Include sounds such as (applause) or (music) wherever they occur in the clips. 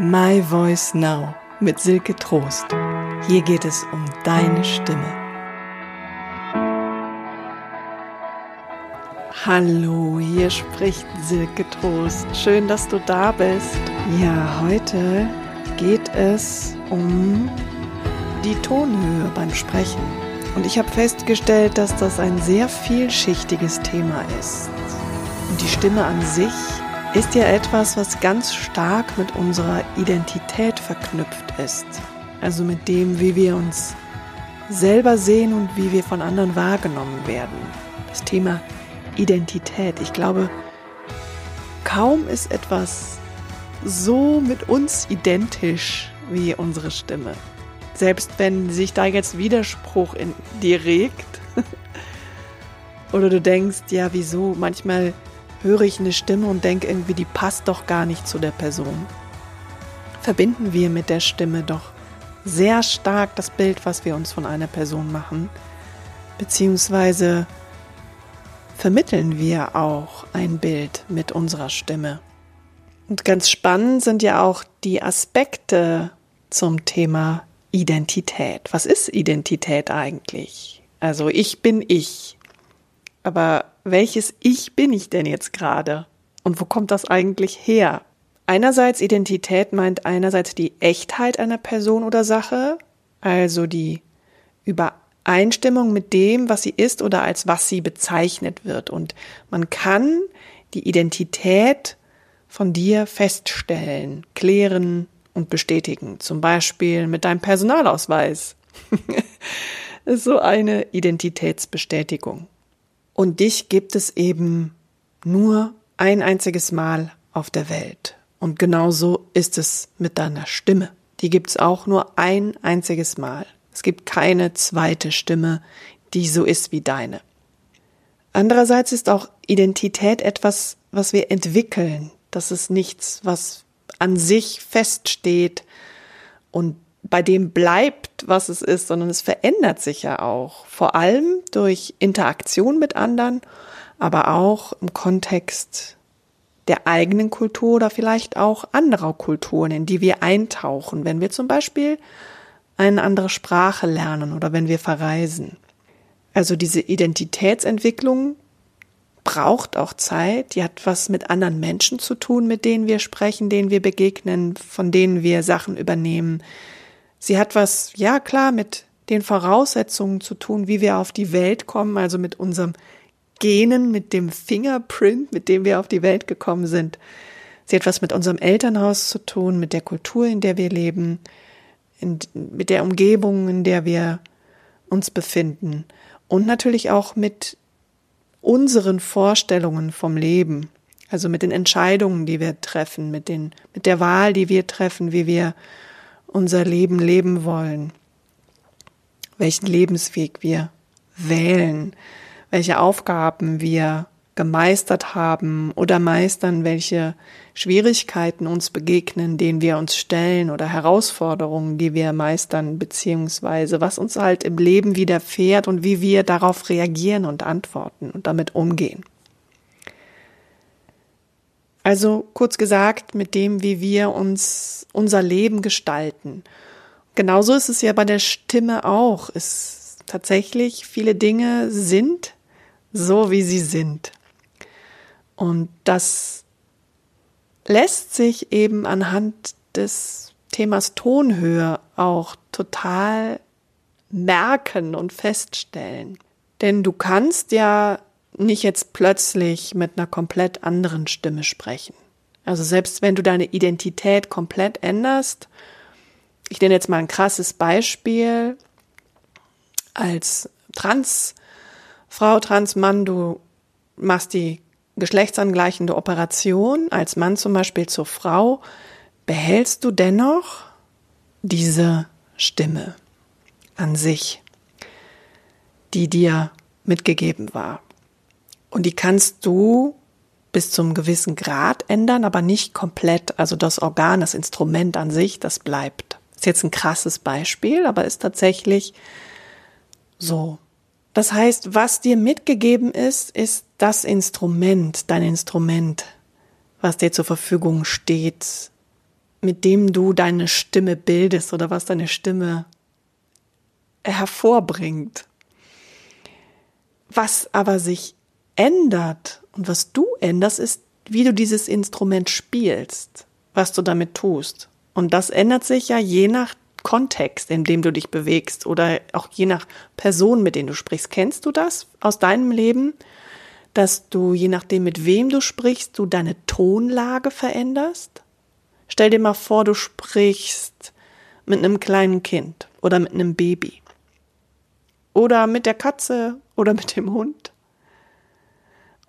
My Voice Now mit Silke Trost. Hier geht es um deine Stimme. Hallo, hier spricht Silke Trost. Schön, dass du da bist. Ja, heute geht es um die Tonhöhe beim Sprechen. Und ich habe festgestellt, dass das ein sehr vielschichtiges Thema ist. Und die Stimme an sich ist ja etwas, was ganz stark mit unserer Identität verknüpft ist. Also mit dem, wie wir uns selber sehen und wie wir von anderen wahrgenommen werden. Das Thema Identität. Ich glaube, kaum ist etwas so mit uns identisch wie unsere Stimme. Selbst wenn sich da jetzt Widerspruch in dir regt (laughs) oder du denkst, ja, wieso, manchmal höre ich eine Stimme und denke irgendwie, die passt doch gar nicht zu der Person. Verbinden wir mit der Stimme doch sehr stark das Bild, was wir uns von einer Person machen, beziehungsweise vermitteln wir auch ein Bild mit unserer Stimme. Und ganz spannend sind ja auch die Aspekte zum Thema Identität. Was ist Identität eigentlich? Also ich bin ich. Aber welches Ich bin ich denn jetzt gerade? Und wo kommt das eigentlich her? Einerseits Identität meint einerseits die Echtheit einer Person oder Sache, also die Übereinstimmung mit dem, was sie ist oder als was sie bezeichnet wird. Und man kann die Identität von dir feststellen, klären und bestätigen. Zum Beispiel mit deinem Personalausweis. (laughs) so eine Identitätsbestätigung. Und dich gibt es eben nur ein einziges Mal auf der Welt. Und genauso ist es mit deiner Stimme. Die gibt es auch nur ein einziges Mal. Es gibt keine zweite Stimme, die so ist wie deine. Andererseits ist auch Identität etwas, was wir entwickeln. Das ist nichts, was an sich feststeht und bei dem bleibt, was es ist, sondern es verändert sich ja auch. Vor allem durch Interaktion mit anderen, aber auch im Kontext der eigenen Kultur oder vielleicht auch anderer Kulturen, in die wir eintauchen, wenn wir zum Beispiel eine andere Sprache lernen oder wenn wir verreisen. Also diese Identitätsentwicklung braucht auch Zeit, die hat was mit anderen Menschen zu tun, mit denen wir sprechen, denen wir begegnen, von denen wir Sachen übernehmen, Sie hat was, ja klar, mit den Voraussetzungen zu tun, wie wir auf die Welt kommen, also mit unserem Genen, mit dem Fingerprint, mit dem wir auf die Welt gekommen sind. Sie hat was mit unserem Elternhaus zu tun, mit der Kultur, in der wir leben, in, mit der Umgebung, in der wir uns befinden und natürlich auch mit unseren Vorstellungen vom Leben, also mit den Entscheidungen, die wir treffen, mit den, mit der Wahl, die wir treffen, wie wir unser Leben leben wollen, welchen Lebensweg wir wählen, welche Aufgaben wir gemeistert haben oder meistern, welche Schwierigkeiten uns begegnen, denen wir uns stellen oder Herausforderungen, die wir meistern, beziehungsweise was uns halt im Leben widerfährt und wie wir darauf reagieren und antworten und damit umgehen. Also kurz gesagt, mit dem, wie wir uns unser Leben gestalten. Genauso ist es ja bei der Stimme auch. Es tatsächlich viele Dinge sind so, wie sie sind. Und das lässt sich eben anhand des Themas Tonhöhe auch total merken und feststellen. Denn du kannst ja nicht jetzt plötzlich mit einer komplett anderen Stimme sprechen. Also selbst wenn du deine Identität komplett änderst, ich nenne jetzt mal ein krasses Beispiel, als Transfrau, Transmann, du machst die geschlechtsangleichende Operation, als Mann zum Beispiel zur Frau, behältst du dennoch diese Stimme an sich, die dir mitgegeben war. Und die kannst du bis zum gewissen Grad ändern, aber nicht komplett. Also das Organ, das Instrument an sich, das bleibt. Ist jetzt ein krasses Beispiel, aber ist tatsächlich so. Das heißt, was dir mitgegeben ist, ist das Instrument, dein Instrument, was dir zur Verfügung steht, mit dem du deine Stimme bildest oder was deine Stimme hervorbringt. Was aber sich ändert und was du änderst, ist, wie du dieses Instrument spielst, was du damit tust. Und das ändert sich ja je nach Kontext, in dem du dich bewegst oder auch je nach Person, mit denen du sprichst. Kennst du das aus deinem Leben, dass du je nachdem, mit wem du sprichst, du deine Tonlage veränderst? Stell dir mal vor, du sprichst mit einem kleinen Kind oder mit einem Baby oder mit der Katze oder mit dem Hund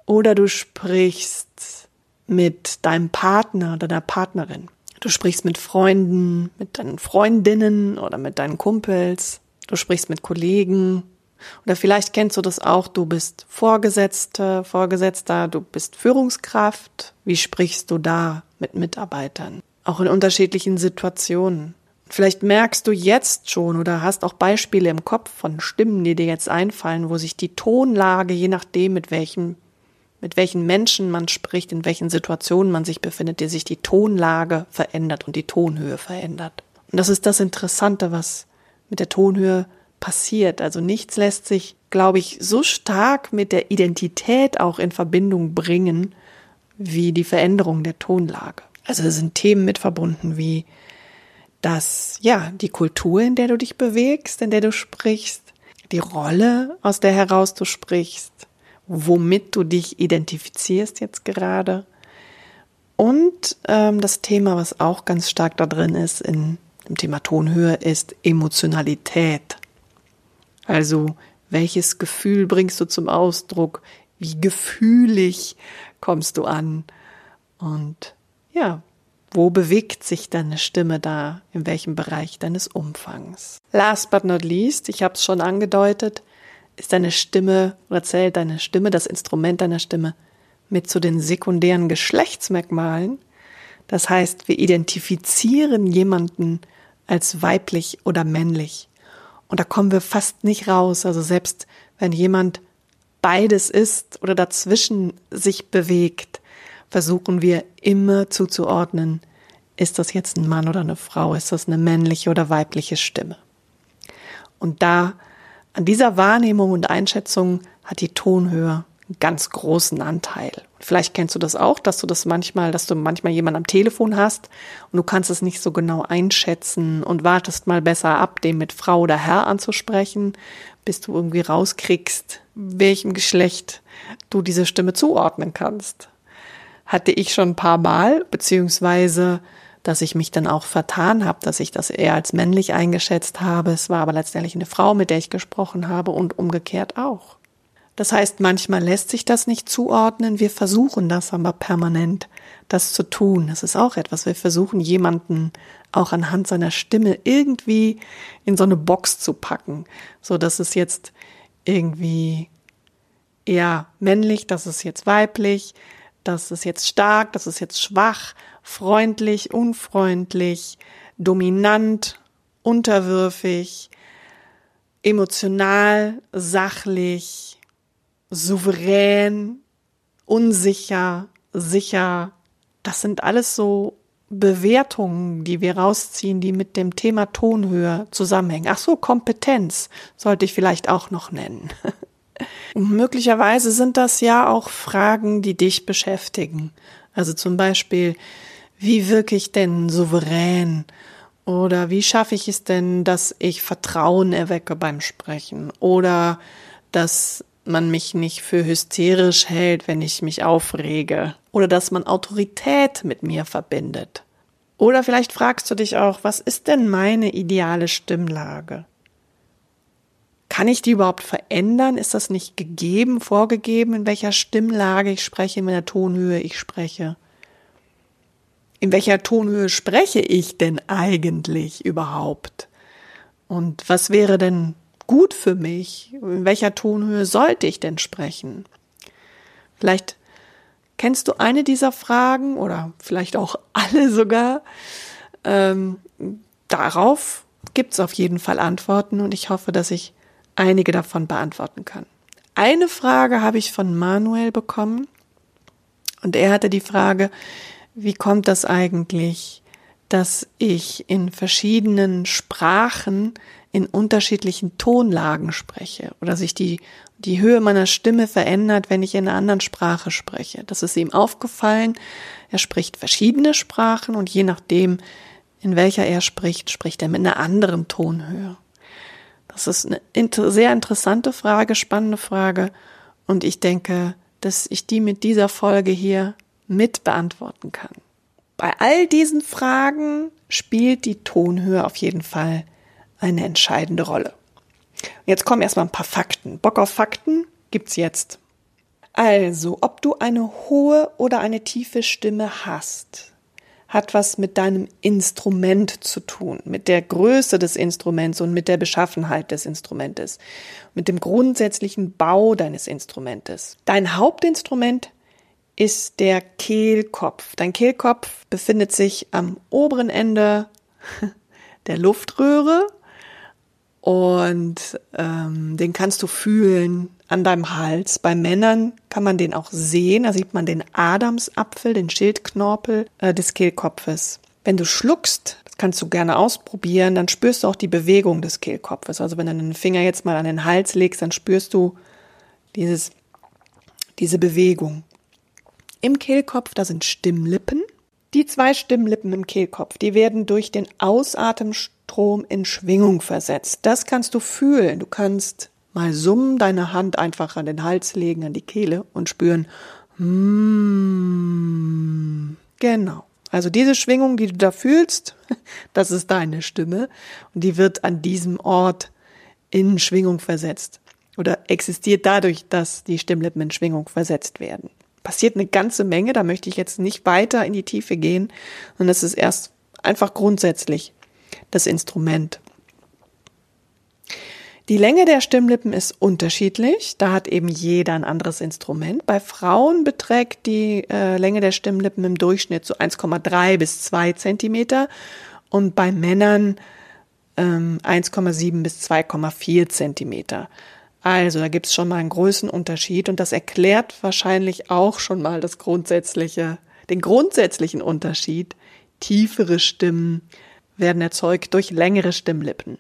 oder du sprichst mit deinem Partner oder deiner Partnerin. Du sprichst mit Freunden, mit deinen Freundinnen oder mit deinen Kumpels. Du sprichst mit Kollegen. Oder vielleicht kennst du das auch, du bist Vorgesetzte, Vorgesetzter, du bist Führungskraft. Wie sprichst du da mit Mitarbeitern? Auch in unterschiedlichen Situationen. Vielleicht merkst du jetzt schon oder hast auch Beispiele im Kopf von Stimmen, die dir jetzt einfallen, wo sich die Tonlage, je nachdem, mit welchem mit welchen Menschen man spricht, in welchen Situationen man sich befindet, die sich die Tonlage verändert und die Tonhöhe verändert. Und das ist das Interessante, was mit der Tonhöhe passiert. Also nichts lässt sich, glaube ich, so stark mit der Identität auch in Verbindung bringen, wie die Veränderung der Tonlage. Also es sind Themen mit verbunden wie das, ja, die Kultur, in der du dich bewegst, in der du sprichst, die Rolle, aus der heraus du sprichst, womit du dich identifizierst jetzt gerade. Und ähm, das Thema, was auch ganz stark da drin ist in dem Thema Tonhöhe, ist Emotionalität. Also welches Gefühl bringst du zum Ausdruck? Wie gefühlig kommst du an? Und ja, wo bewegt sich deine Stimme da? In welchem Bereich deines Umfangs? Last but not least, ich habe es schon angedeutet, ist deine Stimme oder zählt deine Stimme, das Instrument deiner Stimme mit zu den sekundären Geschlechtsmerkmalen. Das heißt, wir identifizieren jemanden als weiblich oder männlich. Und da kommen wir fast nicht raus. Also selbst wenn jemand beides ist oder dazwischen sich bewegt, versuchen wir immer zuzuordnen, ist das jetzt ein Mann oder eine Frau, ist das eine männliche oder weibliche Stimme. Und da an dieser Wahrnehmung und Einschätzung hat die Tonhöhe einen ganz großen Anteil. Vielleicht kennst du das auch, dass du das manchmal, dass du manchmal jemanden am Telefon hast und du kannst es nicht so genau einschätzen und wartest mal besser ab, den mit Frau oder Herr anzusprechen, bis du irgendwie rauskriegst, welchem Geschlecht du diese Stimme zuordnen kannst. Hatte ich schon ein paar Mal, beziehungsweise dass ich mich dann auch vertan habe, dass ich das eher als männlich eingeschätzt habe. Es war aber letztendlich eine Frau, mit der ich gesprochen habe und umgekehrt auch. Das heißt, manchmal lässt sich das nicht zuordnen. Wir versuchen das aber permanent, das zu tun. Das ist auch etwas. Wir versuchen jemanden auch anhand seiner Stimme irgendwie in so eine Box zu packen, so dass es jetzt irgendwie eher männlich, das ist jetzt weiblich, das ist jetzt stark, das ist jetzt schwach freundlich, unfreundlich, dominant, unterwürfig, emotional, sachlich, souverän, unsicher, sicher. Das sind alles so Bewertungen, die wir rausziehen, die mit dem Thema Tonhöhe zusammenhängen. Ach so, Kompetenz sollte ich vielleicht auch noch nennen. (laughs) Möglicherweise sind das ja auch Fragen, die dich beschäftigen. Also zum Beispiel, wie wirke ich denn souverän? Oder wie schaffe ich es denn, dass ich Vertrauen erwecke beim Sprechen? Oder dass man mich nicht für hysterisch hält, wenn ich mich aufrege? Oder dass man Autorität mit mir verbindet? Oder vielleicht fragst du dich auch, was ist denn meine ideale Stimmlage? Kann ich die überhaupt verändern? Ist das nicht gegeben, vorgegeben, in welcher Stimmlage ich spreche, in welcher Tonhöhe ich spreche? In welcher Tonhöhe spreche ich denn eigentlich überhaupt? Und was wäre denn gut für mich? In welcher Tonhöhe sollte ich denn sprechen? Vielleicht kennst du eine dieser Fragen oder vielleicht auch (laughs) alle sogar. Ähm, darauf gibt es auf jeden Fall Antworten und ich hoffe, dass ich einige davon beantworten kann. Eine Frage habe ich von Manuel bekommen und er hatte die Frage, wie kommt das eigentlich, dass ich in verschiedenen Sprachen in unterschiedlichen Tonlagen spreche oder sich die, die Höhe meiner Stimme verändert, wenn ich in einer anderen Sprache spreche. Das ist ihm aufgefallen. Er spricht verschiedene Sprachen und je nachdem, in welcher er spricht, spricht er mit einer anderen Tonhöhe. Das ist eine sehr interessante Frage, spannende Frage und ich denke, dass ich die mit dieser Folge hier mit beantworten kann. Bei all diesen Fragen spielt die Tonhöhe auf jeden Fall eine entscheidende Rolle. Jetzt kommen erstmal ein paar Fakten. Bock auf Fakten gibt's jetzt. Also, ob du eine hohe oder eine tiefe Stimme hast, hat was mit deinem Instrument zu tun, mit der Größe des Instruments und mit der Beschaffenheit des Instrumentes, mit dem grundsätzlichen Bau deines Instrumentes. Dein Hauptinstrument ist der Kehlkopf. Dein Kehlkopf befindet sich am oberen Ende (laughs) der Luftröhre und ähm, den kannst du fühlen an deinem Hals. Bei Männern kann man den auch sehen. Da sieht man den Adamsapfel, den Schildknorpel äh, des Kehlkopfes. Wenn du schluckst, das kannst du gerne ausprobieren, dann spürst du auch die Bewegung des Kehlkopfes. Also wenn du den Finger jetzt mal an den Hals legst, dann spürst du dieses, diese Bewegung. Im Kehlkopf, da sind Stimmlippen. Die zwei Stimmlippen im Kehlkopf, die werden durch den Ausatemstrom in Schwingung versetzt. Das kannst du fühlen. Du kannst mal summen, deine Hand einfach an den Hals legen, an die Kehle und spüren. Mm, genau. Also diese Schwingung, die du da fühlst, (laughs) das ist deine Stimme und die wird an diesem Ort in Schwingung versetzt oder existiert dadurch, dass die Stimmlippen in Schwingung versetzt werden passiert eine ganze Menge. Da möchte ich jetzt nicht weiter in die Tiefe gehen. Und es ist erst einfach grundsätzlich das Instrument. Die Länge der Stimmlippen ist unterschiedlich. Da hat eben jeder ein anderes Instrument. Bei Frauen beträgt die äh, Länge der Stimmlippen im Durchschnitt so 1,3 bis 2 Zentimeter und bei Männern ähm, 1,7 bis 2,4 Zentimeter. Also, da gibt's schon mal einen Größenunterschied und das erklärt wahrscheinlich auch schon mal das grundsätzliche, den grundsätzlichen Unterschied. Tiefere Stimmen werden erzeugt durch längere Stimmlippen.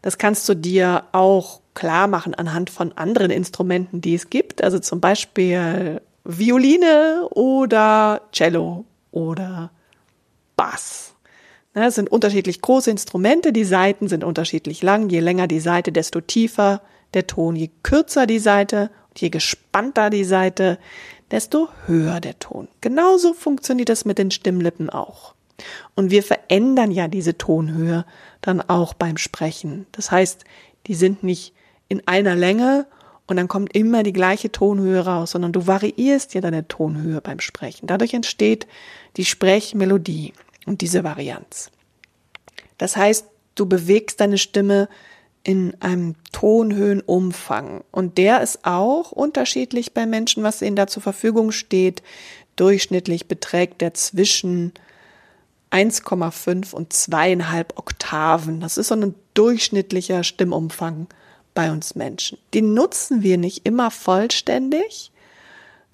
Das kannst du dir auch klar machen anhand von anderen Instrumenten, die es gibt. Also zum Beispiel Violine oder Cello oder Bass. Das sind unterschiedlich große Instrumente, die Saiten sind unterschiedlich lang. Je länger die Saite, desto tiefer der Ton. Je kürzer die Seite und je gespannter die Seite, desto höher der Ton. Genauso funktioniert das mit den Stimmlippen auch. Und wir verändern ja diese Tonhöhe dann auch beim Sprechen. Das heißt, die sind nicht in einer Länge und dann kommt immer die gleiche Tonhöhe raus, sondern du variierst ja deine Tonhöhe beim Sprechen. Dadurch entsteht die Sprechmelodie und diese Varianz. Das heißt, du bewegst deine Stimme in einem Tonhöhenumfang. Und der ist auch unterschiedlich bei Menschen, was ihnen da zur Verfügung steht. Durchschnittlich beträgt der zwischen 1,5 und zweieinhalb Oktaven. Das ist so ein durchschnittlicher Stimmumfang bei uns Menschen. Den nutzen wir nicht immer vollständig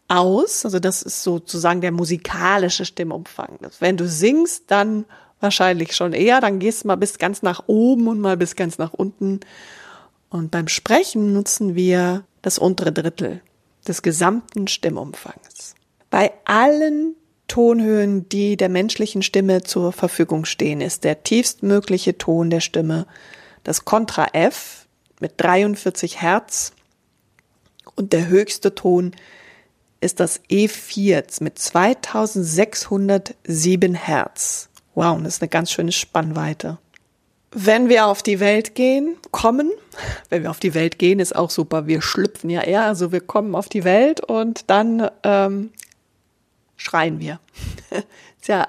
aus. Also das ist sozusagen der musikalische Stimmumfang. Wenn du singst, dann wahrscheinlich schon eher. Dann gehst du mal bis ganz nach oben und mal bis ganz nach unten. Und beim Sprechen nutzen wir das untere Drittel des gesamten Stimmumfangs. Bei allen Tonhöhen, die der menschlichen Stimme zur Verfügung stehen, ist der tiefstmögliche Ton der Stimme das Kontra F mit 43 Hertz und der höchste Ton ist das E4 mit 2607 Hertz. Wow, das ist eine ganz schöne Spannweite. Wenn wir auf die Welt gehen, kommen, (laughs) wenn wir auf die Welt gehen, ist auch super. Wir schlüpfen ja eher, also wir kommen auf die Welt und dann ähm, schreien wir. (laughs) ist ja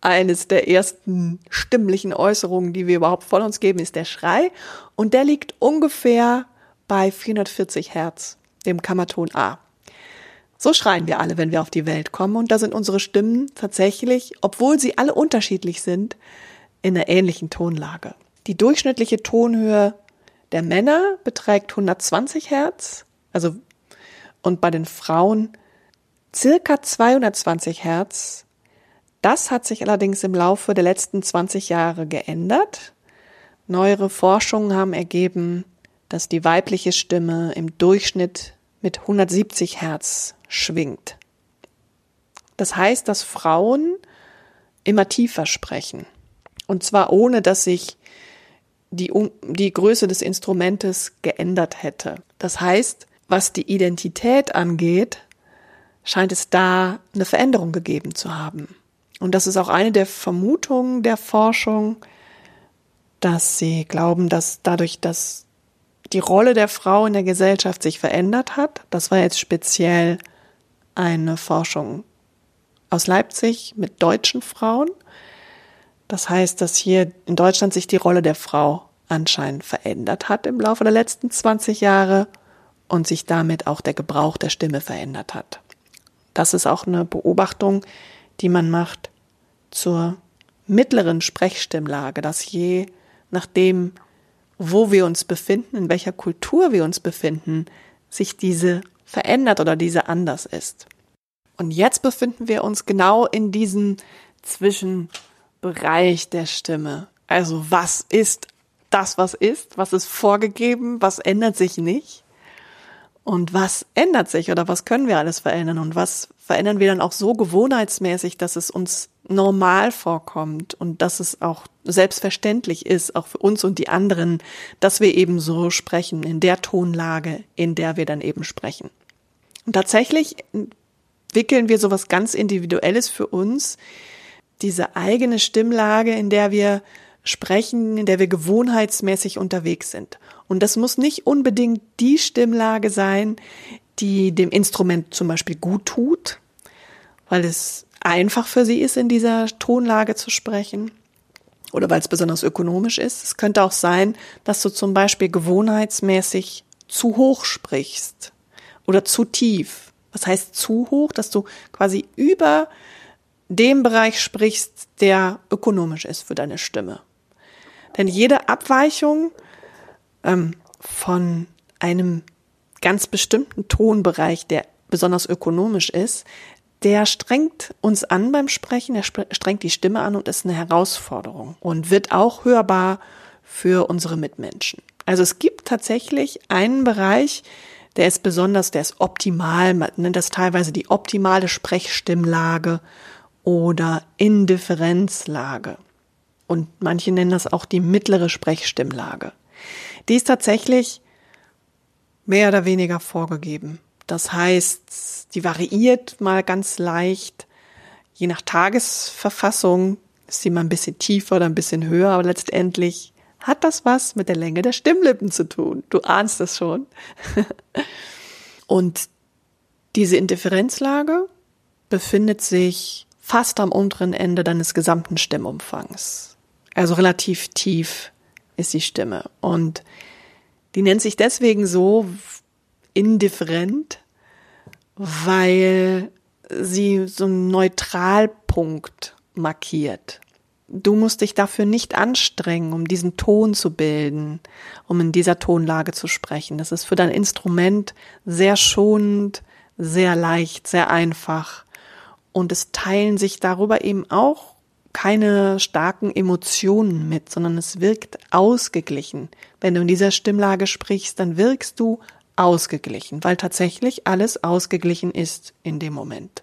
eines der ersten stimmlichen Äußerungen, die wir überhaupt von uns geben, ist der Schrei. Und der liegt ungefähr bei 440 Hertz, dem Kammerton A. So schreien wir alle, wenn wir auf die Welt kommen. Und da sind unsere Stimmen tatsächlich, obwohl sie alle unterschiedlich sind, in einer ähnlichen Tonlage. Die durchschnittliche Tonhöhe der Männer beträgt 120 Hertz, also, und bei den Frauen circa 220 Hertz. Das hat sich allerdings im Laufe der letzten 20 Jahre geändert. Neuere Forschungen haben ergeben, dass die weibliche Stimme im Durchschnitt mit 170 Hertz schwingt. Das heißt, dass Frauen immer tiefer sprechen. Und zwar ohne, dass sich die, die Größe des Instrumentes geändert hätte. Das heißt, was die Identität angeht, scheint es da eine Veränderung gegeben zu haben. Und das ist auch eine der Vermutungen der Forschung, dass sie glauben, dass dadurch, dass die Rolle der Frau in der Gesellschaft sich verändert hat, das war jetzt speziell eine Forschung aus Leipzig mit deutschen Frauen. Das heißt, dass hier in Deutschland sich die Rolle der Frau anscheinend verändert hat im Laufe der letzten 20 Jahre und sich damit auch der Gebrauch der Stimme verändert hat. Das ist auch eine Beobachtung, die man macht zur mittleren Sprechstimmlage, dass je nachdem, wo wir uns befinden, in welcher Kultur wir uns befinden, sich diese verändert oder diese anders ist. Und jetzt befinden wir uns genau in diesem Zwischenbereich der Stimme. Also was ist das, was ist? Was ist vorgegeben? Was ändert sich nicht? Und was ändert sich oder was können wir alles verändern? Und was verändern wir dann auch so gewohnheitsmäßig, dass es uns normal vorkommt und dass es auch selbstverständlich ist, auch für uns und die anderen, dass wir eben so sprechen, in der Tonlage, in der wir dann eben sprechen. Und tatsächlich entwickeln wir sowas ganz Individuelles für uns, diese eigene Stimmlage, in der wir sprechen, in der wir gewohnheitsmäßig unterwegs sind. Und das muss nicht unbedingt die Stimmlage sein, die dem Instrument zum Beispiel gut tut, weil es einfach für sie ist, in dieser Tonlage zu sprechen oder weil es besonders ökonomisch ist. Es könnte auch sein, dass du zum Beispiel gewohnheitsmäßig zu hoch sprichst oder zu tief was heißt zu hoch? Dass du quasi über dem Bereich sprichst, der ökonomisch ist für deine Stimme. Denn jede Abweichung ähm, von einem ganz bestimmten Tonbereich, der besonders ökonomisch ist, der strengt uns an beim Sprechen, der strengt die Stimme an und ist eine Herausforderung und wird auch hörbar für unsere Mitmenschen. Also es gibt tatsächlich einen Bereich, der ist besonders, der ist optimal, man nennt das teilweise die optimale Sprechstimmlage oder Indifferenzlage. Und manche nennen das auch die mittlere Sprechstimmlage. Die ist tatsächlich mehr oder weniger vorgegeben. Das heißt, die variiert mal ganz leicht. Je nach Tagesverfassung ist sie mal ein bisschen tiefer oder ein bisschen höher, aber letztendlich hat das was mit der Länge der Stimmlippen zu tun. Du ahnst es schon. Und diese Indifferenzlage befindet sich fast am unteren Ende deines gesamten Stimmumfangs. Also relativ tief ist die Stimme. Und die nennt sich deswegen so indifferent, weil sie so einen Neutralpunkt markiert. Du musst dich dafür nicht anstrengen, um diesen Ton zu bilden, um in dieser Tonlage zu sprechen. Das ist für dein Instrument sehr schonend, sehr leicht, sehr einfach. Und es teilen sich darüber eben auch keine starken Emotionen mit, sondern es wirkt ausgeglichen. Wenn du in dieser Stimmlage sprichst, dann wirkst du ausgeglichen, weil tatsächlich alles ausgeglichen ist in dem Moment.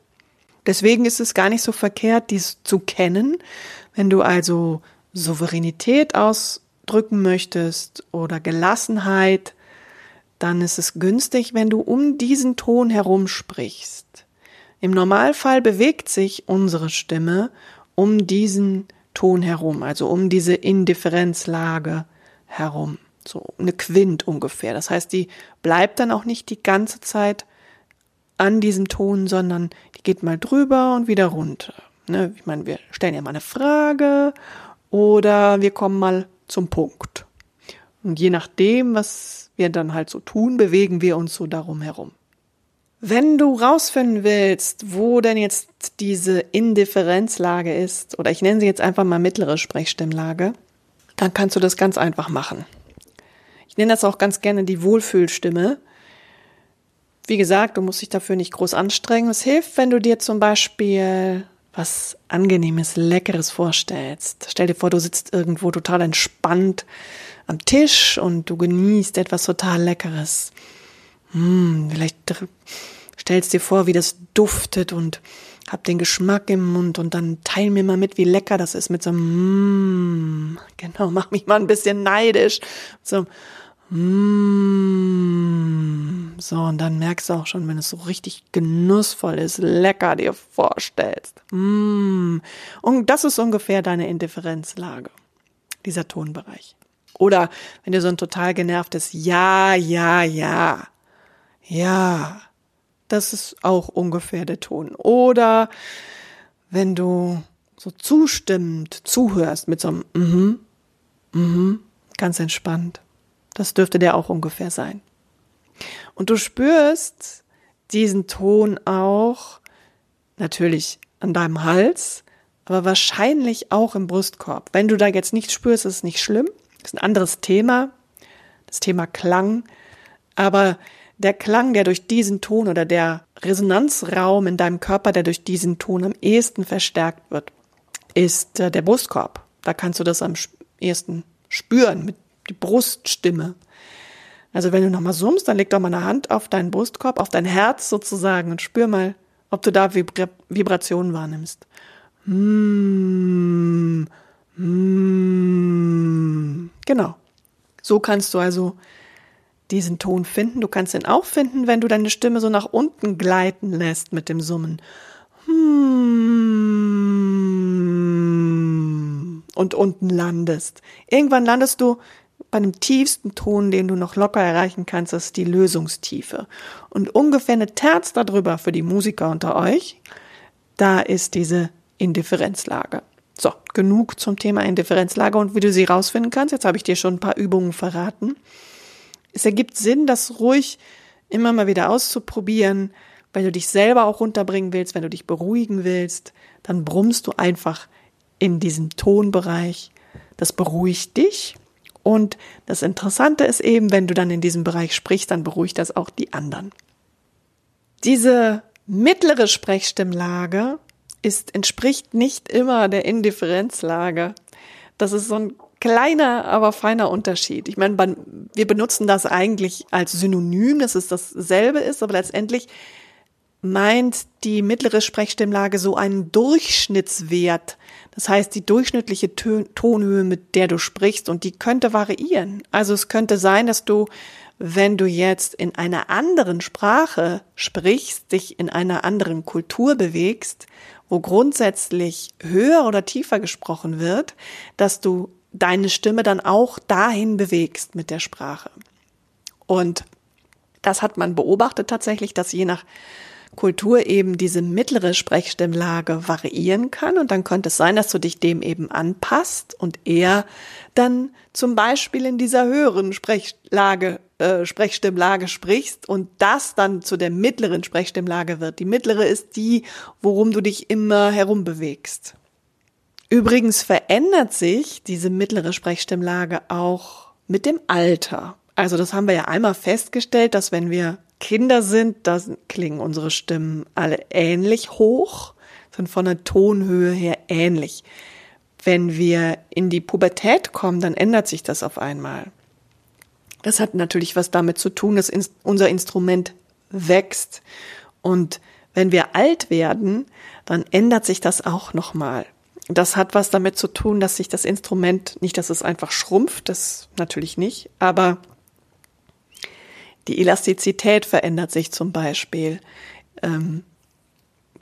Deswegen ist es gar nicht so verkehrt, dies zu kennen wenn du also Souveränität ausdrücken möchtest oder Gelassenheit, dann ist es günstig, wenn du um diesen Ton herum sprichst. Im Normalfall bewegt sich unsere Stimme um diesen Ton herum, also um diese Indifferenzlage herum. So eine Quint ungefähr. Das heißt, die bleibt dann auch nicht die ganze Zeit an diesem Ton, sondern die geht mal drüber und wieder runter. Ne? Ich meine, wir stellen ja mal eine Frage oder wir kommen mal zum Punkt. Und je nachdem, was wir dann halt so tun, bewegen wir uns so darum herum. Wenn du rausfinden willst, wo denn jetzt diese Indifferenzlage ist, oder ich nenne sie jetzt einfach mal mittlere Sprechstimmlage, dann kannst du das ganz einfach machen. Ich nenne das auch ganz gerne die Wohlfühlstimme. Wie gesagt, du musst dich dafür nicht groß anstrengen. Es hilft, wenn du dir zum Beispiel was angenehmes, leckeres vorstellst. Stell dir vor, du sitzt irgendwo total entspannt am Tisch und du genießt etwas total leckeres. Hm, vielleicht stellst dir vor, wie das duftet und hab den Geschmack im Mund und dann teil mir mal mit, wie lecker das ist mit so einem, mm, (laughs) genau, mach mich mal ein bisschen neidisch. So, mm, so, und dann merkst du auch schon, wenn es so richtig genussvoll ist, lecker dir vorstellst. Mm, und das ist ungefähr deine Indifferenzlage, dieser Tonbereich. Oder wenn du so ein total genervtes Ja, ja, ja, ja, das ist auch ungefähr der Ton. Oder wenn du so zustimmend zuhörst mit so einem mhm, mhm, ganz entspannt. Das dürfte der auch ungefähr sein. Und du spürst diesen Ton auch natürlich an deinem Hals, aber wahrscheinlich auch im Brustkorb. Wenn du da jetzt nichts spürst, ist es nicht schlimm. Das ist ein anderes Thema, das Thema Klang. Aber der Klang, der durch diesen Ton oder der Resonanzraum in deinem Körper, der durch diesen Ton am ehesten verstärkt wird, ist äh, der Brustkorb. Da kannst du das am ehesten spüren mit die Bruststimme. Also wenn du nochmal summst, dann leg doch mal eine Hand auf deinen Brustkorb, auf dein Herz sozusagen und spür mal, ob du da Vibra Vibrationen wahrnimmst. Mm, mm, genau. So kannst du also diesen Ton finden. Du kannst ihn auch finden, wenn du deine Stimme so nach unten gleiten lässt mit dem Summen. Hmm. Und unten landest. Irgendwann landest du bei dem tiefsten Ton, den du noch locker erreichen kannst, ist die Lösungstiefe. Und ungefähr eine Terz darüber für die Musiker unter euch, da ist diese Indifferenzlage. So, genug zum Thema Indifferenzlage und wie du sie rausfinden kannst. Jetzt habe ich dir schon ein paar Übungen verraten es ergibt Sinn, das ruhig immer mal wieder auszuprobieren. Wenn du dich selber auch runterbringen willst, wenn du dich beruhigen willst, dann brummst du einfach in diesen Tonbereich. Das beruhigt dich. Und das Interessante ist eben, wenn du dann in diesem Bereich sprichst, dann beruhigt das auch die anderen. Diese mittlere Sprechstimmlage ist, entspricht nicht immer der Indifferenzlage. Das ist so ein kleiner, aber feiner Unterschied. Ich meine, wir benutzen das eigentlich als Synonym, dass es dasselbe ist, aber letztendlich meint die mittlere Sprechstimmlage so einen Durchschnittswert. Das heißt, die durchschnittliche Tonhöhe, mit der du sprichst, und die könnte variieren. Also es könnte sein, dass du, wenn du jetzt in einer anderen Sprache sprichst, dich in einer anderen Kultur bewegst, wo grundsätzlich höher oder tiefer gesprochen wird, dass du deine Stimme dann auch dahin bewegst mit der Sprache. Und das hat man beobachtet tatsächlich, dass je nach Kultur eben diese mittlere Sprechstimmlage variieren kann und dann könnte es sein, dass du dich dem eben anpasst und eher dann zum Beispiel in dieser höheren Sprechlage, äh, Sprechstimmlage sprichst und das dann zu der mittleren Sprechstimmlage wird. Die mittlere ist die, worum du dich immer herumbewegst. Übrigens verändert sich diese mittlere Sprechstimmlage auch mit dem Alter. Also das haben wir ja einmal festgestellt, dass wenn wir Kinder sind, da klingen unsere Stimmen alle ähnlich hoch, sind von der Tonhöhe her ähnlich. Wenn wir in die Pubertät kommen, dann ändert sich das auf einmal. Das hat natürlich was damit zu tun, dass unser Instrument wächst. Und wenn wir alt werden, dann ändert sich das auch nochmal. Das hat was damit zu tun, dass sich das Instrument, nicht, dass es einfach schrumpft, das natürlich nicht, aber die Elastizität verändert sich zum Beispiel, ähm,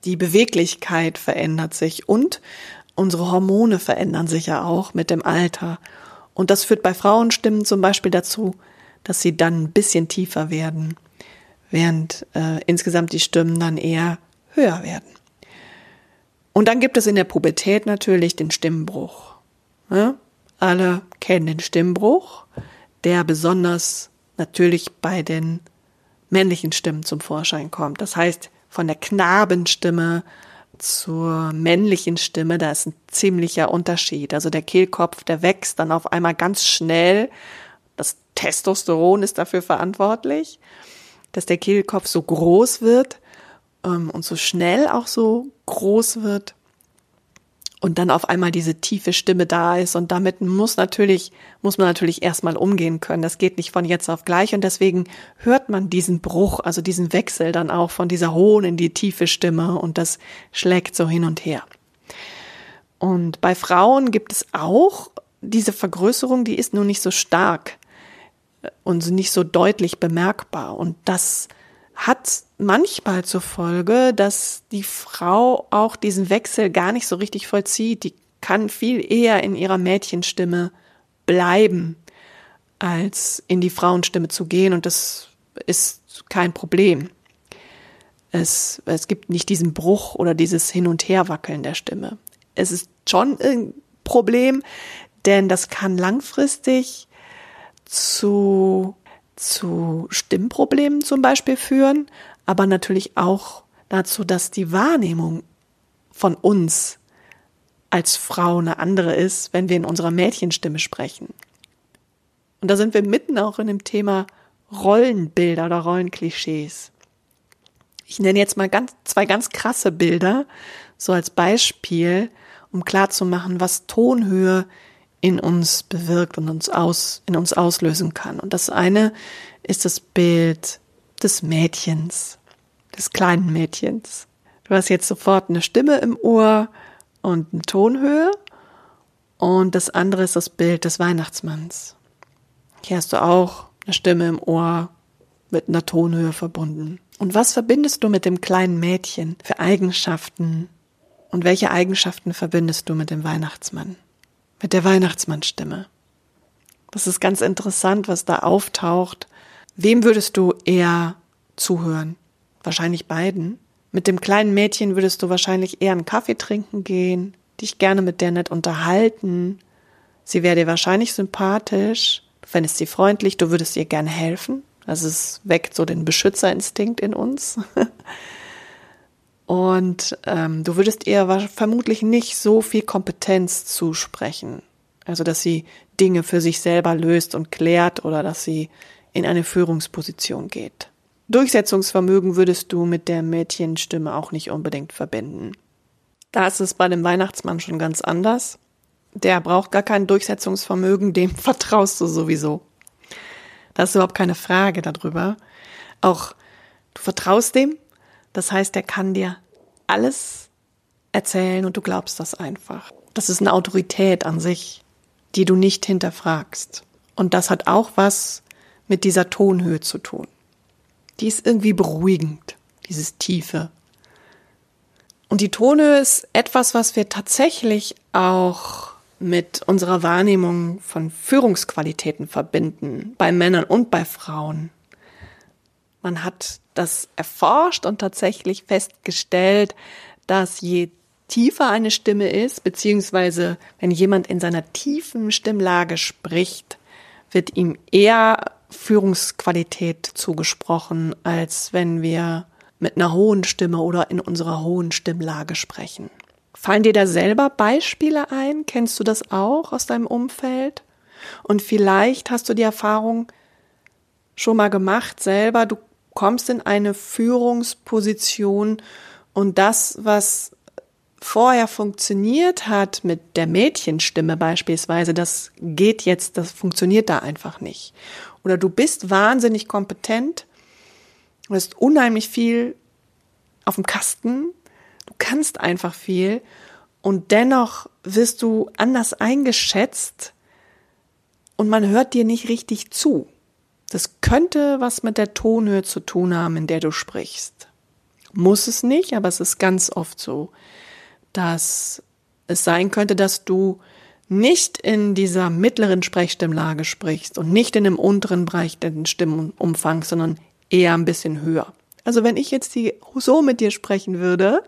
die Beweglichkeit verändert sich und unsere Hormone verändern sich ja auch mit dem Alter. Und das führt bei Frauenstimmen zum Beispiel dazu, dass sie dann ein bisschen tiefer werden, während äh, insgesamt die Stimmen dann eher höher werden. Und dann gibt es in der Pubertät natürlich den Stimmbruch. Ja? Alle kennen den Stimmbruch, der besonders natürlich bei den männlichen Stimmen zum Vorschein kommt. Das heißt, von der Knabenstimme zur männlichen Stimme, da ist ein ziemlicher Unterschied. Also der Kehlkopf, der wächst dann auf einmal ganz schnell. Das Testosteron ist dafür verantwortlich, dass der Kehlkopf so groß wird ähm, und so schnell auch so groß wird. Und dann auf einmal diese tiefe Stimme da ist und damit muss natürlich, muss man natürlich erstmal umgehen können. Das geht nicht von jetzt auf gleich und deswegen hört man diesen Bruch, also diesen Wechsel dann auch von dieser hohen in die tiefe Stimme und das schlägt so hin und her. Und bei Frauen gibt es auch diese Vergrößerung, die ist nur nicht so stark und nicht so deutlich bemerkbar und das hat manchmal zur Folge, dass die Frau auch diesen Wechsel gar nicht so richtig vollzieht. Die kann viel eher in ihrer Mädchenstimme bleiben, als in die Frauenstimme zu gehen. Und das ist kein Problem. Es, es gibt nicht diesen Bruch oder dieses Hin- und Herwackeln der Stimme. Es ist schon ein Problem, denn das kann langfristig zu zu Stimmproblemen zum Beispiel führen, aber natürlich auch dazu, dass die Wahrnehmung von uns als Frau eine andere ist, wenn wir in unserer Mädchenstimme sprechen. Und da sind wir mitten auch in dem Thema Rollenbilder oder Rollenklischees. Ich nenne jetzt mal ganz, zwei ganz krasse Bilder, so als Beispiel, um klarzumachen, was Tonhöhe in uns bewirkt und uns aus, in uns auslösen kann. Und das eine ist das Bild des Mädchens, des kleinen Mädchens. Du hast jetzt sofort eine Stimme im Ohr und eine Tonhöhe. Und das andere ist das Bild des Weihnachtsmanns. Hier hast du auch eine Stimme im Ohr mit einer Tonhöhe verbunden. Und was verbindest du mit dem kleinen Mädchen für Eigenschaften? Und welche Eigenschaften verbindest du mit dem Weihnachtsmann? Mit der Weihnachtsmannstimme. Das ist ganz interessant, was da auftaucht. Wem würdest du eher zuhören? Wahrscheinlich beiden. Mit dem kleinen Mädchen würdest du wahrscheinlich eher einen Kaffee trinken gehen, dich gerne mit der nett unterhalten. Sie wäre dir wahrscheinlich sympathisch, du fändest sie freundlich, du würdest ihr gerne helfen. Also es weckt so den Beschützerinstinkt in uns. (laughs) Und ähm, du würdest ihr vermutlich nicht so viel Kompetenz zusprechen. Also, dass sie Dinge für sich selber löst und klärt oder dass sie in eine Führungsposition geht. Durchsetzungsvermögen würdest du mit der Mädchenstimme auch nicht unbedingt verbinden. Da ist es bei dem Weihnachtsmann schon ganz anders. Der braucht gar kein Durchsetzungsvermögen, dem (laughs) vertraust du sowieso. Da ist überhaupt keine Frage darüber. Auch du vertraust dem, das heißt, er kann dir alles erzählen und du glaubst das einfach. Das ist eine Autorität an sich, die du nicht hinterfragst. Und das hat auch was mit dieser Tonhöhe zu tun. Die ist irgendwie beruhigend, dieses Tiefe. Und die Tonhöhe ist etwas, was wir tatsächlich auch mit unserer Wahrnehmung von Führungsqualitäten verbinden, bei Männern und bei Frauen. Man hat das erforscht und tatsächlich festgestellt, dass je tiefer eine Stimme ist, beziehungsweise wenn jemand in seiner tiefen Stimmlage spricht, wird ihm eher Führungsqualität zugesprochen, als wenn wir mit einer hohen Stimme oder in unserer hohen Stimmlage sprechen. Fallen dir da selber Beispiele ein? Kennst du das auch aus deinem Umfeld? Und vielleicht hast du die Erfahrung schon mal gemacht selber, du kommst in eine Führungsposition und das, was vorher funktioniert hat mit der Mädchenstimme beispielsweise, das geht jetzt, das funktioniert da einfach nicht. Oder du bist wahnsinnig kompetent, du hast unheimlich viel auf dem Kasten, du kannst einfach viel und dennoch wirst du anders eingeschätzt und man hört dir nicht richtig zu. Das könnte was mit der Tonhöhe zu tun haben, in der du sprichst. Muss es nicht, aber es ist ganz oft so, dass es sein könnte, dass du nicht in dieser mittleren Sprechstimmlage sprichst und nicht in dem unteren Bereich den Stimmenumfang, sondern eher ein bisschen höher. Also wenn ich jetzt die, so mit dir sprechen würde,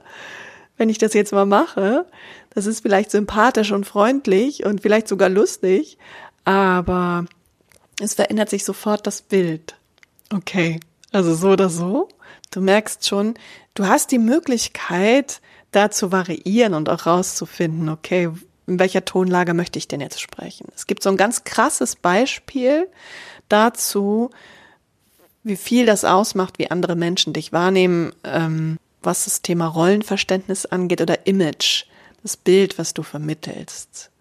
wenn ich das jetzt mal mache, das ist vielleicht sympathisch und freundlich und vielleicht sogar lustig, aber es verändert sich sofort das Bild. Okay, also so oder so. Du merkst schon, du hast die Möglichkeit, da zu variieren und auch rauszufinden, okay, in welcher Tonlage möchte ich denn jetzt sprechen? Es gibt so ein ganz krasses Beispiel dazu, wie viel das ausmacht, wie andere Menschen dich wahrnehmen, ähm, was das Thema Rollenverständnis angeht oder Image. das Bild, was du vermittelst.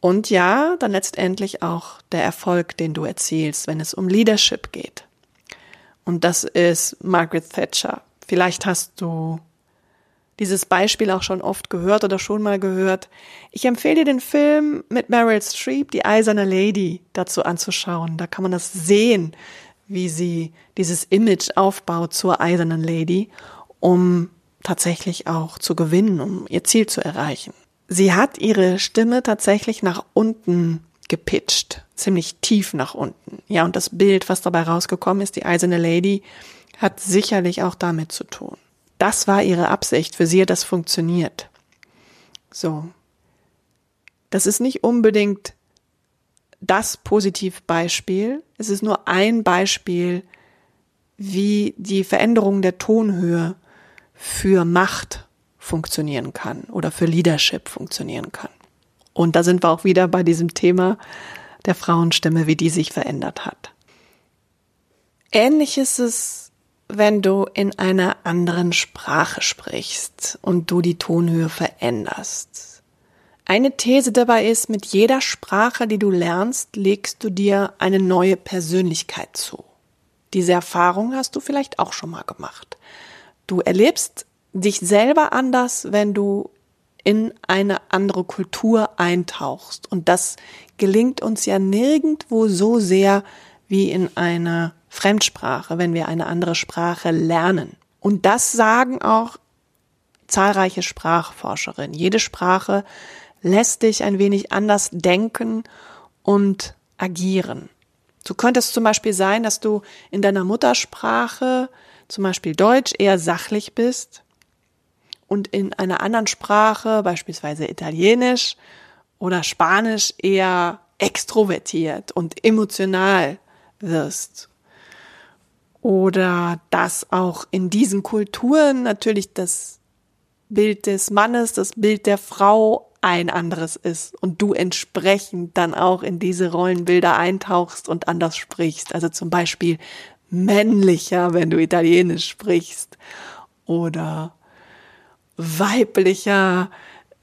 Und ja, dann letztendlich auch der Erfolg, den du erzielst, wenn es um Leadership geht. Und das ist Margaret Thatcher. Vielleicht hast du dieses Beispiel auch schon oft gehört oder schon mal gehört. Ich empfehle dir den Film mit Meryl Streep, Die Eiserne Lady, dazu anzuschauen. Da kann man das sehen, wie sie dieses Image aufbaut zur Eisernen Lady, um tatsächlich auch zu gewinnen, um ihr Ziel zu erreichen. Sie hat ihre Stimme tatsächlich nach unten gepitcht, ziemlich tief nach unten. Ja, und das Bild, was dabei rausgekommen ist, die Eiserne Lady, hat sicherlich auch damit zu tun. Das war ihre Absicht. Für sie hat das funktioniert. So. Das ist nicht unbedingt das Positivbeispiel. Es ist nur ein Beispiel, wie die Veränderung der Tonhöhe für Macht funktionieren kann oder für Leadership funktionieren kann. Und da sind wir auch wieder bei diesem Thema der Frauenstimme, wie die sich verändert hat. Ähnlich ist es wenn du in einer anderen Sprache sprichst und du die Tonhöhe veränderst. Eine These dabei ist, mit jeder Sprache, die du lernst, legst du dir eine neue Persönlichkeit zu. Diese Erfahrung hast du vielleicht auch schon mal gemacht. Du erlebst dich selber anders, wenn du in eine andere Kultur eintauchst. Und das gelingt uns ja nirgendwo so sehr wie in einer Fremdsprache, wenn wir eine andere Sprache lernen. Und das sagen auch zahlreiche Sprachforscherinnen. Jede Sprache lässt dich ein wenig anders denken und agieren. So könnte es zum Beispiel sein, dass du in deiner Muttersprache, zum Beispiel Deutsch, eher sachlich bist und in einer anderen Sprache, beispielsweise Italienisch oder Spanisch, eher extrovertiert und emotional wirst oder dass auch in diesen Kulturen natürlich das Bild des Mannes, das Bild der Frau ein anderes ist und du entsprechend dann auch in diese Rollenbilder eintauchst und anders sprichst. Also zum Beispiel männlicher, wenn du Italienisch sprichst oder weiblicher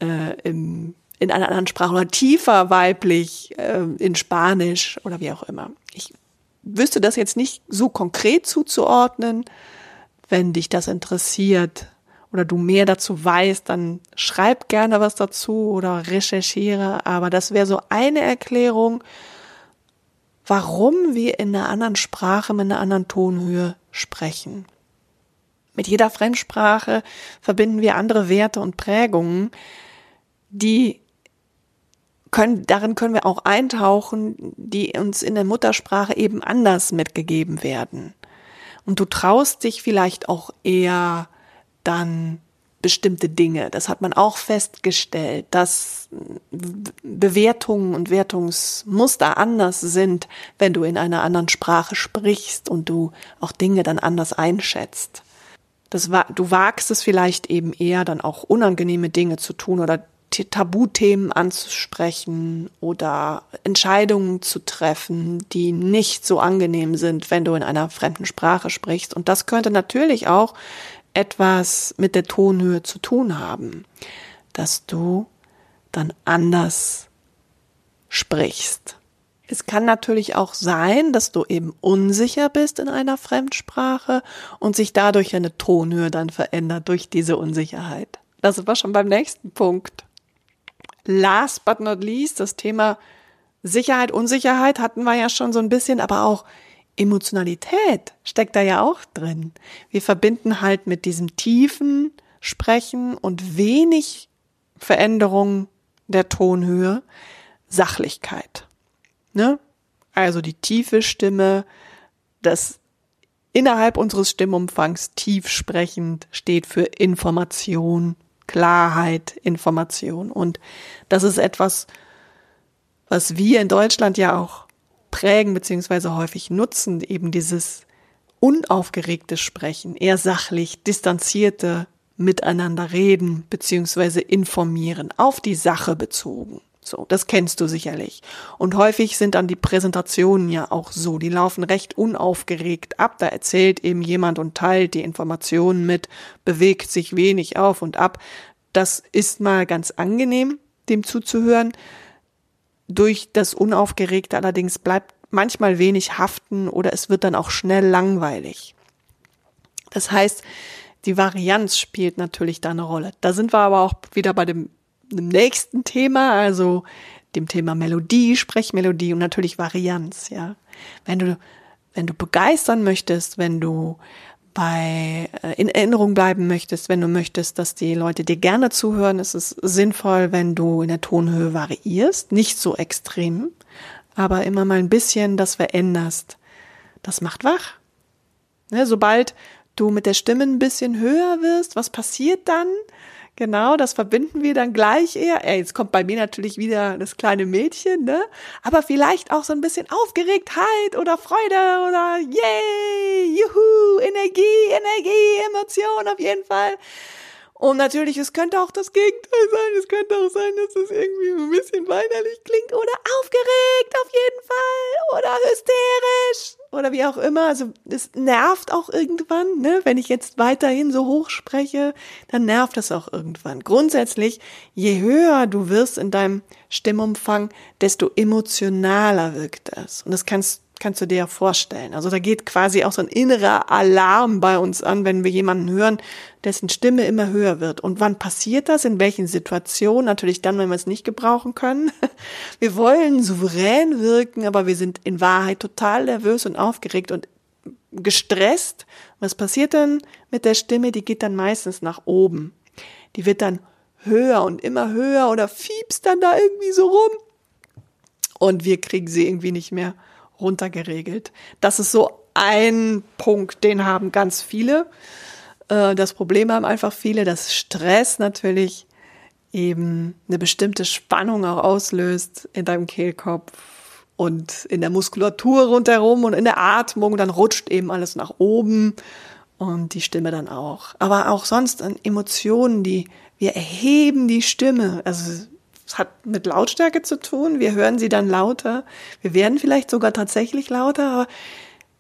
äh, im, in einer anderen Sprache oder tiefer weiblich äh, in Spanisch oder wie auch immer. Ich wüsste das jetzt nicht so konkret zuzuordnen. Wenn dich das interessiert oder du mehr dazu weißt, dann schreib gerne was dazu oder recherchiere. Aber das wäre so eine Erklärung, warum wir in einer anderen Sprache mit einer anderen Tonhöhe sprechen. Mit jeder Fremdsprache verbinden wir andere Werte und Prägungen, die können, darin können wir auch eintauchen, die uns in der Muttersprache eben anders mitgegeben werden. Und du traust dich vielleicht auch eher dann bestimmte Dinge. Das hat man auch festgestellt, dass Bewertungen und Wertungsmuster anders sind, wenn du in einer anderen Sprache sprichst und du auch Dinge dann anders einschätzt. Das, du wagst es vielleicht eben eher, dann auch unangenehme Dinge zu tun oder Tabuthemen anzusprechen oder Entscheidungen zu treffen, die nicht so angenehm sind, wenn du in einer fremden Sprache sprichst. Und das könnte natürlich auch etwas mit der Tonhöhe zu tun haben, dass du dann anders sprichst. Es kann natürlich auch sein, dass du eben unsicher bist in einer Fremdsprache und sich dadurch eine Tonhöhe dann verändert durch diese Unsicherheit. Das war schon beim nächsten Punkt. Last but not least, das Thema Sicherheit, Unsicherheit hatten wir ja schon so ein bisschen, aber auch Emotionalität steckt da ja auch drin. Wir verbinden halt mit diesem tiefen Sprechen und wenig Veränderung der Tonhöhe Sachlichkeit. Ne? Also die tiefe Stimme, das innerhalb unseres Stimmumfangs tief sprechend steht für Information, Klarheit, Information. Und das ist etwas, was wir in Deutschland ja auch prägen beziehungsweise häufig nutzen, eben dieses unaufgeregte Sprechen, eher sachlich, distanzierte miteinander reden beziehungsweise informieren, auf die Sache bezogen. So, das kennst du sicherlich. Und häufig sind dann die Präsentationen ja auch so, die laufen recht unaufgeregt ab. Da erzählt eben jemand und teilt die Informationen mit, bewegt sich wenig auf und ab. das ist mal ganz angenehm, dem zuzuhören. Durch das Unaufgeregte allerdings bleibt manchmal wenig haften oder es wird dann auch schnell langweilig. Das heißt, die Varianz spielt natürlich da eine Rolle. Da sind wir aber auch wieder bei dem, dem nächsten Thema, also dem Thema Melodie, Sprechmelodie und natürlich Varianz, ja. Wenn du, wenn du begeistern möchtest, wenn du bei äh, in Erinnerung bleiben möchtest, wenn du möchtest, dass die Leute dir gerne zuhören, ist es sinnvoll, wenn du in der Tonhöhe variierst, nicht so extrem, aber immer mal ein bisschen das veränderst. Das macht wach. Ne, sobald du mit der Stimme ein bisschen höher wirst, was passiert dann? Genau, das verbinden wir dann gleich eher. Ey, jetzt kommt bei mir natürlich wieder das kleine Mädchen, ne? Aber vielleicht auch so ein bisschen Aufgeregtheit oder Freude oder yay, juhu, Energie, Energie, Emotion auf jeden Fall. Und natürlich, es könnte auch das Gegenteil sein. Es könnte auch sein, dass es irgendwie ein bisschen weinerlich klingt oder aufgeregt auf jeden Fall oder hysterisch oder wie auch immer. Also es nervt auch irgendwann, ne? Wenn ich jetzt weiterhin so hoch spreche, dann nervt das auch irgendwann. Grundsätzlich, je höher du wirst in deinem Stimmumfang, desto emotionaler wirkt das. Und das kannst kannst du dir ja vorstellen. Also da geht quasi auch so ein innerer Alarm bei uns an, wenn wir jemanden hören, dessen Stimme immer höher wird. Und wann passiert das? In welchen Situationen? Natürlich dann, wenn wir es nicht gebrauchen können. (laughs) Wir wollen souverän wirken, aber wir sind in Wahrheit total nervös und aufgeregt und gestresst. Was passiert dann mit der Stimme? Die geht dann meistens nach oben. Die wird dann höher und immer höher oder fiebst dann da irgendwie so rum. Und wir kriegen sie irgendwie nicht mehr runtergeregelt. Das ist so ein Punkt, den haben ganz viele. Äh, das Problem haben einfach viele, dass Stress natürlich eben eine bestimmte Spannung auch auslöst in deinem Kehlkopf und in der Muskulatur rundherum und in der Atmung. Dann rutscht eben alles nach oben und die Stimme dann auch. Aber auch sonst an Emotionen, die wir erheben die Stimme. Also hat mit Lautstärke zu tun. Wir hören sie dann lauter. Wir werden vielleicht sogar tatsächlich lauter, aber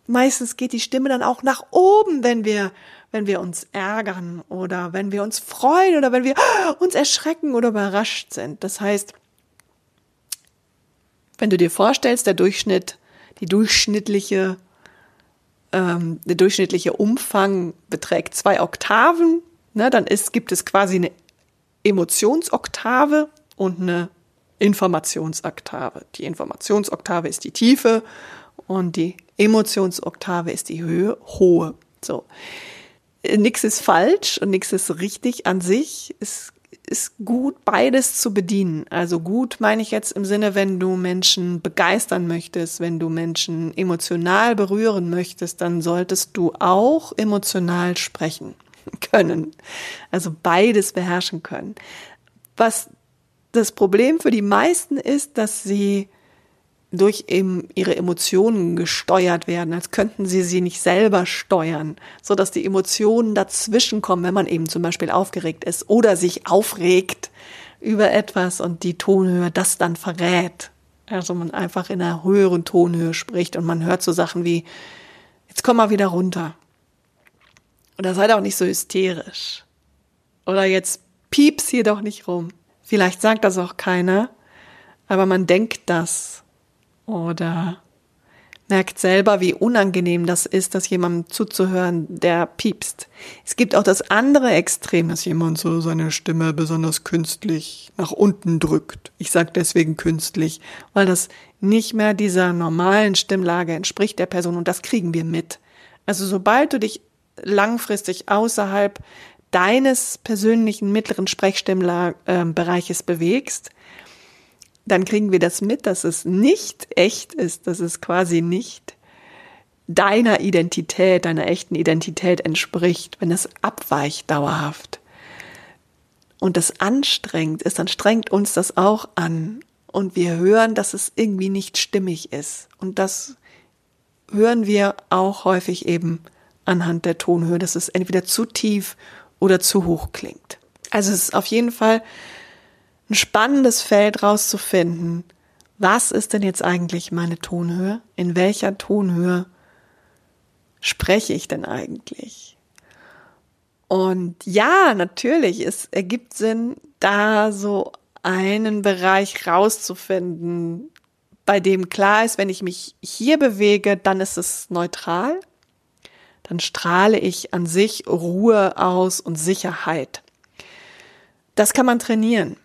meistens geht die Stimme dann auch nach oben, wenn wir, wenn wir uns ärgern oder wenn wir uns freuen oder wenn wir (gasps) uns erschrecken oder überrascht sind. Das heißt, wenn du dir vorstellst, der Durchschnitt, die durchschnittliche, ähm, der durchschnittliche Umfang beträgt zwei Oktaven, ne, dann ist, gibt es quasi eine Emotionsoktave, und eine Informationsoktave. Die Informationsoktave ist die Tiefe und die Emotionsoktave ist die Höhe, hohe. So. Nix ist falsch und nichts ist richtig an sich. Es ist gut, beides zu bedienen. Also gut meine ich jetzt im Sinne, wenn du Menschen begeistern möchtest, wenn du Menschen emotional berühren möchtest, dann solltest du auch emotional sprechen (laughs) können. Also beides beherrschen können. Was das Problem für die meisten ist, dass sie durch eben ihre Emotionen gesteuert werden, als könnten sie sie nicht selber steuern, so dass die Emotionen dazwischen kommen, wenn man eben zum Beispiel aufgeregt ist oder sich aufregt über etwas und die Tonhöhe das dann verrät. Also man einfach in einer höheren Tonhöhe spricht und man hört so Sachen wie, jetzt komm mal wieder runter. Oder seid auch nicht so hysterisch. Oder jetzt pieps hier doch nicht rum. Vielleicht sagt das auch keiner, aber man denkt das oder merkt selber, wie unangenehm das ist, dass jemandem zuzuhören, der piepst. Es gibt auch das andere Extrem, dass jemand so seine Stimme besonders künstlich nach unten drückt. Ich sage deswegen künstlich, weil das nicht mehr dieser normalen Stimmlage entspricht der Person und das kriegen wir mit. Also sobald du dich langfristig außerhalb deines persönlichen mittleren Sprechstimmbereiches bewegst, dann kriegen wir das mit, dass es nicht echt ist, dass es quasi nicht deiner Identität, deiner echten Identität entspricht, wenn es abweicht dauerhaft. Und das anstrengend ist, dann strengt uns das auch an. Und wir hören, dass es irgendwie nicht stimmig ist. Und das hören wir auch häufig eben anhand der Tonhöhe, dass es entweder zu tief oder zu hoch klingt. Also es ist auf jeden Fall ein spannendes Feld rauszufinden, was ist denn jetzt eigentlich meine Tonhöhe? In welcher Tonhöhe spreche ich denn eigentlich? Und ja, natürlich, es ergibt Sinn, da so einen Bereich rauszufinden, bei dem klar ist, wenn ich mich hier bewege, dann ist es neutral. Dann strahle ich an sich Ruhe aus und Sicherheit. Das kann man trainieren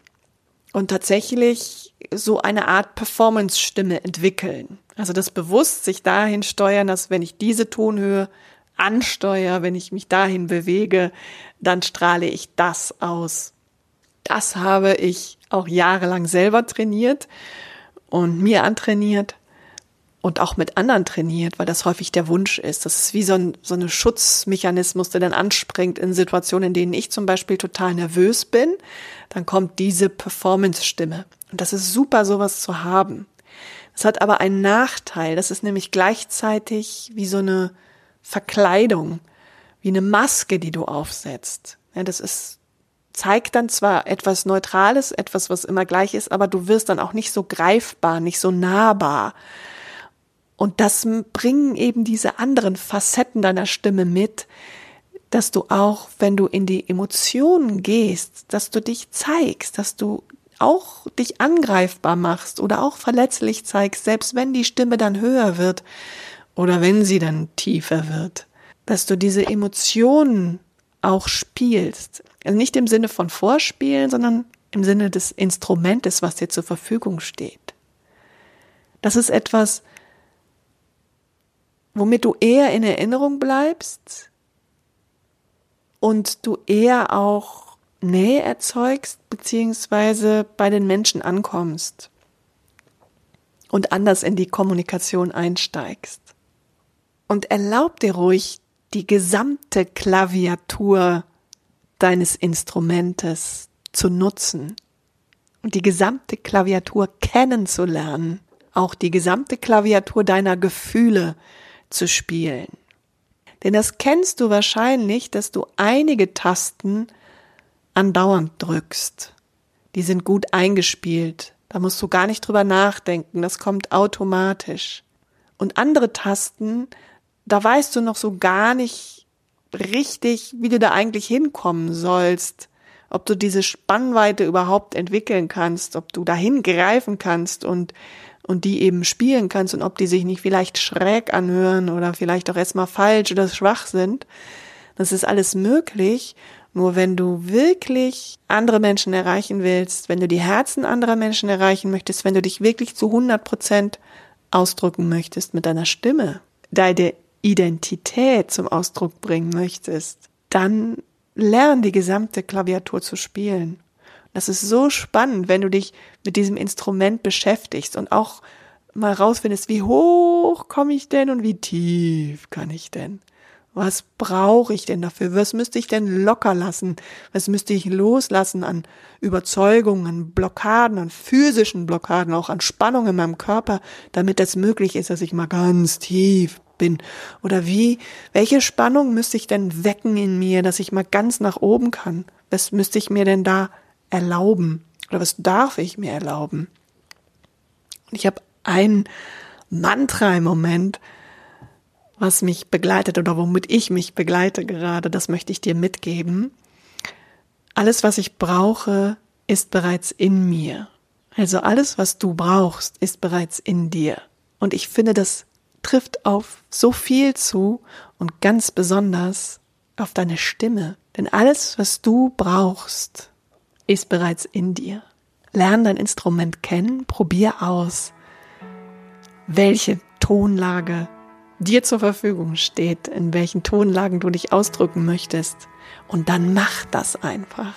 und tatsächlich so eine Art Performance-Stimme entwickeln. Also das bewusst sich dahin steuern, dass wenn ich diese Tonhöhe ansteuere, wenn ich mich dahin bewege, dann strahle ich das aus. Das habe ich auch jahrelang selber trainiert und mir antrainiert und auch mit anderen trainiert, weil das häufig der Wunsch ist. Das ist wie so ein so eine Schutzmechanismus, der dann anspringt in Situationen, in denen ich zum Beispiel total nervös bin. Dann kommt diese Performance-Stimme. Und das ist super, sowas zu haben. Es hat aber einen Nachteil. Das ist nämlich gleichzeitig wie so eine Verkleidung, wie eine Maske, die du aufsetzt. Ja, das ist, zeigt dann zwar etwas Neutrales, etwas, was immer gleich ist, aber du wirst dann auch nicht so greifbar, nicht so nahbar. Und das bringen eben diese anderen Facetten deiner Stimme mit, dass du auch, wenn du in die Emotionen gehst, dass du dich zeigst, dass du auch dich angreifbar machst oder auch verletzlich zeigst, selbst wenn die Stimme dann höher wird, oder wenn sie dann tiefer wird, dass du diese Emotionen auch spielst. Also nicht im Sinne von Vorspielen, sondern im Sinne des Instrumentes, was dir zur Verfügung steht. Das ist etwas, womit du eher in Erinnerung bleibst und du eher auch Nähe erzeugst, beziehungsweise bei den Menschen ankommst und anders in die Kommunikation einsteigst. Und erlaub dir ruhig die gesamte Klaviatur deines Instrumentes zu nutzen und die gesamte Klaviatur kennenzulernen, auch die gesamte Klaviatur deiner Gefühle zu spielen. Denn das kennst du wahrscheinlich, dass du einige Tasten andauernd drückst. Die sind gut eingespielt. Da musst du gar nicht drüber nachdenken. Das kommt automatisch. Und andere Tasten da weißt du noch so gar nicht richtig, wie du da eigentlich hinkommen sollst, ob du diese Spannweite überhaupt entwickeln kannst, ob du dahin greifen kannst und und die eben spielen kannst und ob die sich nicht vielleicht schräg anhören oder vielleicht auch erstmal falsch oder schwach sind. Das ist alles möglich. Nur wenn du wirklich andere Menschen erreichen willst, wenn du die Herzen anderer Menschen erreichen möchtest, wenn du dich wirklich zu 100 Prozent ausdrücken möchtest mit deiner Stimme, deine Identität zum Ausdruck bringen möchtest, dann lern die gesamte Klaviatur zu spielen. Das ist so spannend, wenn du dich mit diesem Instrument beschäftigst und auch mal rausfindest, wie hoch komme ich denn und wie tief kann ich denn? Was brauche ich denn dafür? Was müsste ich denn locker lassen? Was müsste ich loslassen an Überzeugungen, an Blockaden, an physischen Blockaden, auch an Spannung in meinem Körper, damit das möglich ist, dass ich mal ganz tief bin? Oder wie, welche Spannung müsste ich denn wecken in mir, dass ich mal ganz nach oben kann? Was müsste ich mir denn da erlauben? Oder was darf ich mir erlauben? Und ich habe ein Mantra im Moment, was mich begleitet oder womit ich mich begleite gerade, das möchte ich dir mitgeben. Alles, was ich brauche, ist bereits in mir. Also alles, was du brauchst, ist bereits in dir. Und ich finde, das trifft auf so viel zu und ganz besonders auf deine Stimme. Denn alles, was du brauchst, ist bereits in dir. Lern dein Instrument kennen, probier aus, welche Tonlage dir zur Verfügung steht, in welchen Tonlagen du dich ausdrücken möchtest. Und dann mach das einfach.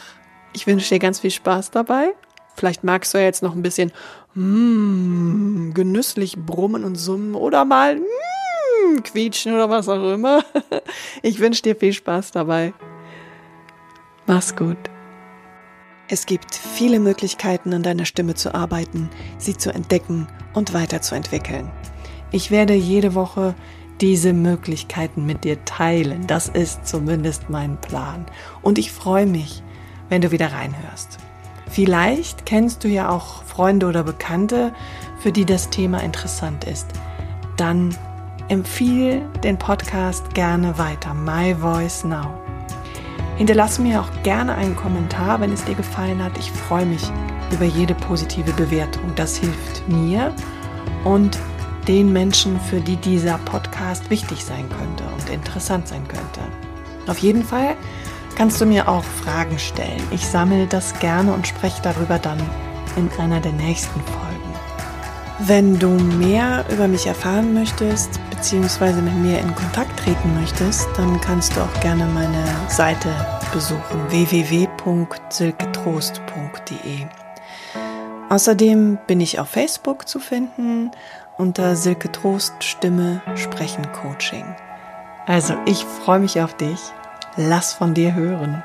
Ich wünsche dir ganz viel Spaß dabei. Vielleicht magst du ja jetzt noch ein bisschen mm, genüsslich brummen und summen oder mal mm, quietschen oder was auch immer. (laughs) Ich wünsche dir viel Spaß dabei. Mach's gut. Es gibt viele Möglichkeiten, an deiner Stimme zu arbeiten, sie zu entdecken und weiterzuentwickeln. Ich werde jede Woche diese Möglichkeiten mit dir teilen. Das ist zumindest mein Plan. Und ich freue mich, wenn du wieder reinhörst. Vielleicht kennst du ja auch Freunde oder Bekannte, für die das Thema interessant ist. Dann empfiehl den Podcast gerne weiter. My Voice Now. Hinterlasse mir auch gerne einen Kommentar, wenn es dir gefallen hat. Ich freue mich über jede positive Bewertung. Das hilft mir und den Menschen, für die dieser Podcast wichtig sein könnte und interessant sein könnte. Auf jeden Fall kannst du mir auch Fragen stellen. Ich sammle das gerne und spreche darüber dann in einer der nächsten Folgen. Wenn du mehr über mich erfahren möchtest, beziehungsweise mit mir in Kontakt treten möchtest, dann kannst du auch gerne meine Seite besuchen www.silketrost.de. Außerdem bin ich auf Facebook zu finden unter Silke Trost Stimme Sprechen Coaching. Also ich freue mich auf dich. Lass von dir hören.